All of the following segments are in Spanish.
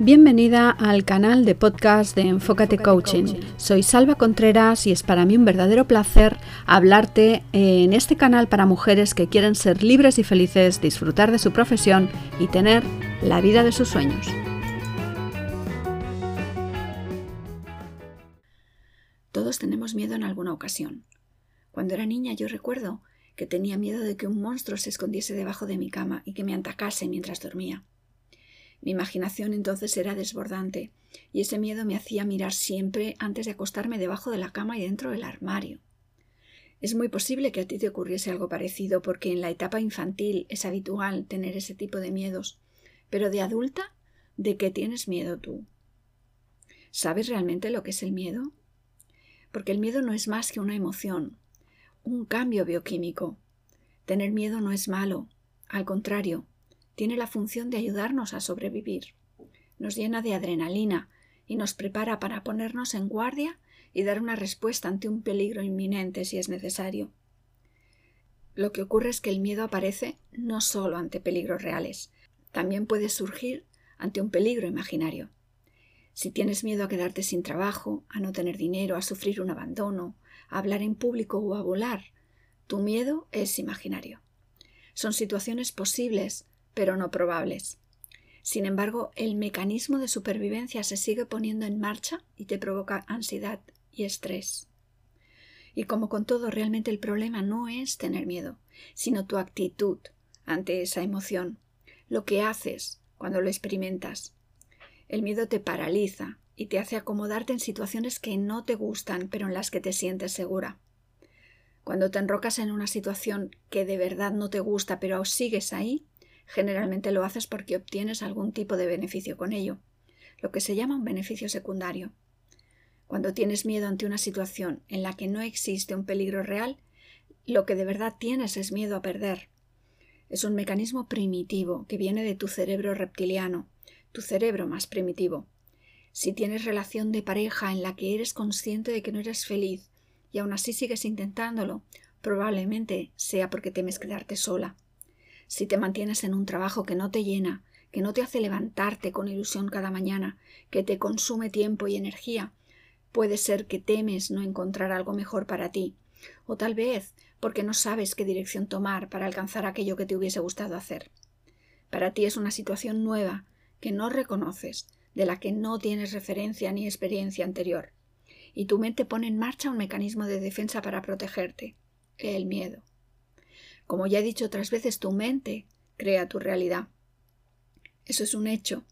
Bienvenida al canal de podcast de Enfócate Coaching. Soy Salva Contreras y es para mí un verdadero placer hablarte en este canal para mujeres que quieren ser libres y felices, disfrutar de su profesión y tener la vida de sus sueños. Todos tenemos miedo en alguna ocasión. Cuando era niña yo recuerdo que tenía miedo de que un monstruo se escondiese debajo de mi cama y que me atacase mientras dormía. Mi imaginación entonces era desbordante, y ese miedo me hacía mirar siempre antes de acostarme debajo de la cama y dentro del armario. Es muy posible que a ti te ocurriese algo parecido, porque en la etapa infantil es habitual tener ese tipo de miedos, pero de adulta, ¿de qué tienes miedo tú? ¿Sabes realmente lo que es el miedo? Porque el miedo no es más que una emoción, un cambio bioquímico. Tener miedo no es malo, al contrario, tiene la función de ayudarnos a sobrevivir. Nos llena de adrenalina y nos prepara para ponernos en guardia y dar una respuesta ante un peligro inminente si es necesario. Lo que ocurre es que el miedo aparece no solo ante peligros reales, también puede surgir ante un peligro imaginario. Si tienes miedo a quedarte sin trabajo, a no tener dinero, a sufrir un abandono, a hablar en público o a volar, tu miedo es imaginario. Son situaciones posibles pero no probables. Sin embargo, el mecanismo de supervivencia se sigue poniendo en marcha y te provoca ansiedad y estrés. Y como con todo, realmente el problema no es tener miedo, sino tu actitud ante esa emoción, lo que haces cuando lo experimentas. El miedo te paraliza y te hace acomodarte en situaciones que no te gustan, pero en las que te sientes segura. Cuando te enrocas en una situación que de verdad no te gusta, pero sigues ahí, Generalmente lo haces porque obtienes algún tipo de beneficio con ello, lo que se llama un beneficio secundario. Cuando tienes miedo ante una situación en la que no existe un peligro real, lo que de verdad tienes es miedo a perder. Es un mecanismo primitivo que viene de tu cerebro reptiliano, tu cerebro más primitivo. Si tienes relación de pareja en la que eres consciente de que no eres feliz y aún así sigues intentándolo, probablemente sea porque temes quedarte sola si te mantienes en un trabajo que no te llena, que no te hace levantarte con ilusión cada mañana, que te consume tiempo y energía, puede ser que temes no encontrar algo mejor para ti, o tal vez porque no sabes qué dirección tomar para alcanzar aquello que te hubiese gustado hacer. Para ti es una situación nueva que no reconoces, de la que no tienes referencia ni experiencia anterior, y tu mente pone en marcha un mecanismo de defensa para protegerte, el miedo. Como ya he dicho otras veces, tu mente crea tu realidad. Eso es un hecho.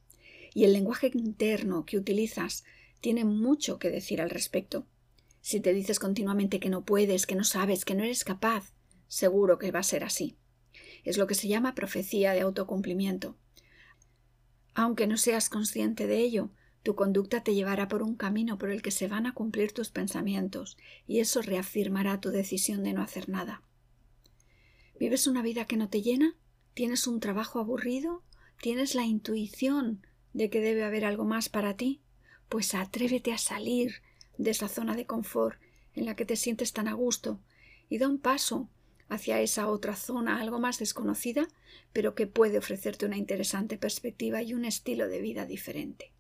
Y el lenguaje interno que utilizas tiene mucho que decir al respecto. Si te dices continuamente que no puedes, que no sabes, que no eres capaz, seguro que va a ser así. Es lo que se llama profecía de autocumplimiento. Aunque no seas consciente de ello, tu conducta te llevará por un camino por el que se van a cumplir tus pensamientos, y eso reafirmará tu decisión de no hacer nada. ¿Vives una vida que no te llena? ¿Tienes un trabajo aburrido? ¿Tienes la intuición de que debe haber algo más para ti? Pues atrévete a salir de esa zona de confort en la que te sientes tan a gusto y da un paso hacia esa otra zona algo más desconocida, pero que puede ofrecerte una interesante perspectiva y un estilo de vida diferente.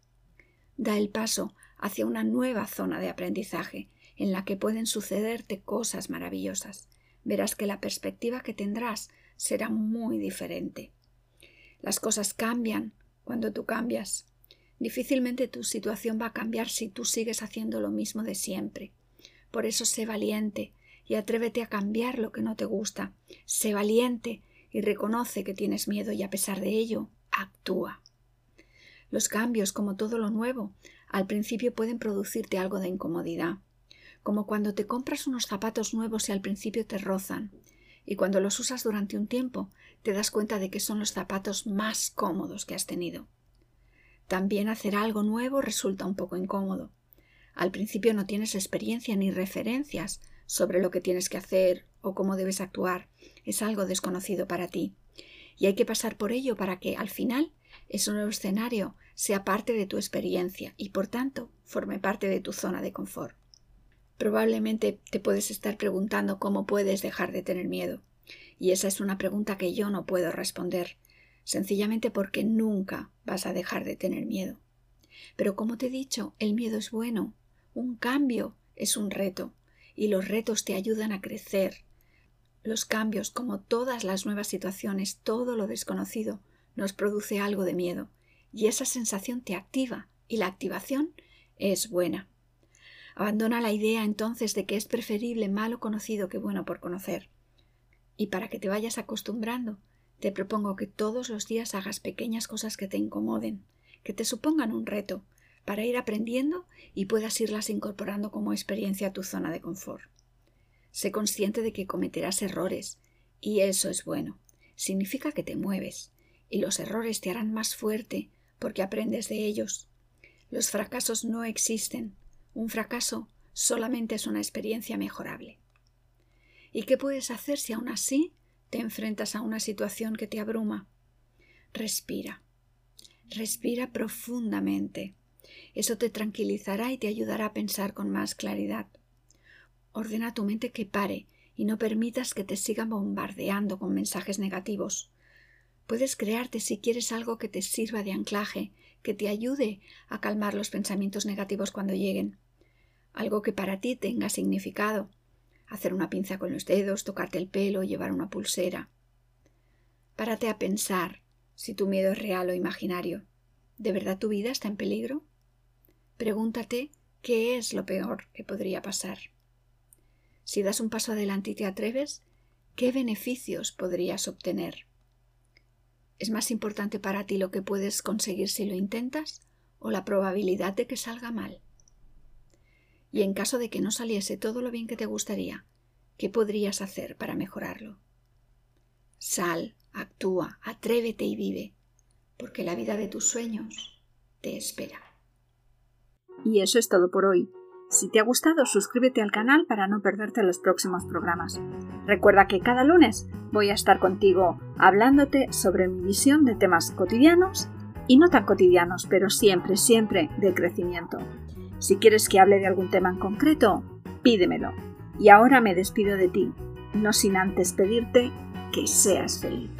Da el paso hacia una nueva zona de aprendizaje en la que pueden sucederte cosas maravillosas verás que la perspectiva que tendrás será muy diferente. Las cosas cambian cuando tú cambias. Difícilmente tu situación va a cambiar si tú sigues haciendo lo mismo de siempre. Por eso sé valiente y atrévete a cambiar lo que no te gusta. Sé valiente y reconoce que tienes miedo y a pesar de ello, actúa. Los cambios, como todo lo nuevo, al principio pueden producirte algo de incomodidad como cuando te compras unos zapatos nuevos y al principio te rozan, y cuando los usas durante un tiempo te das cuenta de que son los zapatos más cómodos que has tenido. También hacer algo nuevo resulta un poco incómodo. Al principio no tienes experiencia ni referencias sobre lo que tienes que hacer o cómo debes actuar. Es algo desconocido para ti. Y hay que pasar por ello para que, al final, ese nuevo escenario sea parte de tu experiencia y, por tanto, forme parte de tu zona de confort. Probablemente te puedes estar preguntando cómo puedes dejar de tener miedo. Y esa es una pregunta que yo no puedo responder, sencillamente porque nunca vas a dejar de tener miedo. Pero como te he dicho, el miedo es bueno. Un cambio es un reto. Y los retos te ayudan a crecer. Los cambios, como todas las nuevas situaciones, todo lo desconocido, nos produce algo de miedo. Y esa sensación te activa. Y la activación es buena. Abandona la idea entonces de que es preferible malo conocido que bueno por conocer. Y para que te vayas acostumbrando, te propongo que todos los días hagas pequeñas cosas que te incomoden, que te supongan un reto, para ir aprendiendo y puedas irlas incorporando como experiencia a tu zona de confort. Sé consciente de que cometerás errores, y eso es bueno. Significa que te mueves, y los errores te harán más fuerte porque aprendes de ellos. Los fracasos no existen. Un fracaso solamente es una experiencia mejorable. ¿Y qué puedes hacer si aún así te enfrentas a una situación que te abruma? Respira. Respira profundamente. Eso te tranquilizará y te ayudará a pensar con más claridad. Ordena a tu mente que pare y no permitas que te sigan bombardeando con mensajes negativos. Puedes crearte si quieres algo que te sirva de anclaje, que te ayude a calmar los pensamientos negativos cuando lleguen. Algo que para ti tenga significado, hacer una pinza con los dedos, tocarte el pelo, llevar una pulsera. Párate a pensar si tu miedo es real o imaginario. ¿De verdad tu vida está en peligro? Pregúntate qué es lo peor que podría pasar. Si das un paso adelante y te atreves, ¿qué beneficios podrías obtener? ¿Es más importante para ti lo que puedes conseguir si lo intentas o la probabilidad de que salga mal? Y en caso de que no saliese todo lo bien que te gustaría, ¿qué podrías hacer para mejorarlo? Sal, actúa, atrévete y vive, porque la vida de tus sueños te espera. Y eso es todo por hoy. Si te ha gustado, suscríbete al canal para no perderte los próximos programas. Recuerda que cada lunes voy a estar contigo hablándote sobre mi visión de temas cotidianos y no tan cotidianos, pero siempre, siempre del crecimiento. Si quieres que hable de algún tema en concreto, pídemelo. Y ahora me despido de ti, no sin antes pedirte que seas feliz.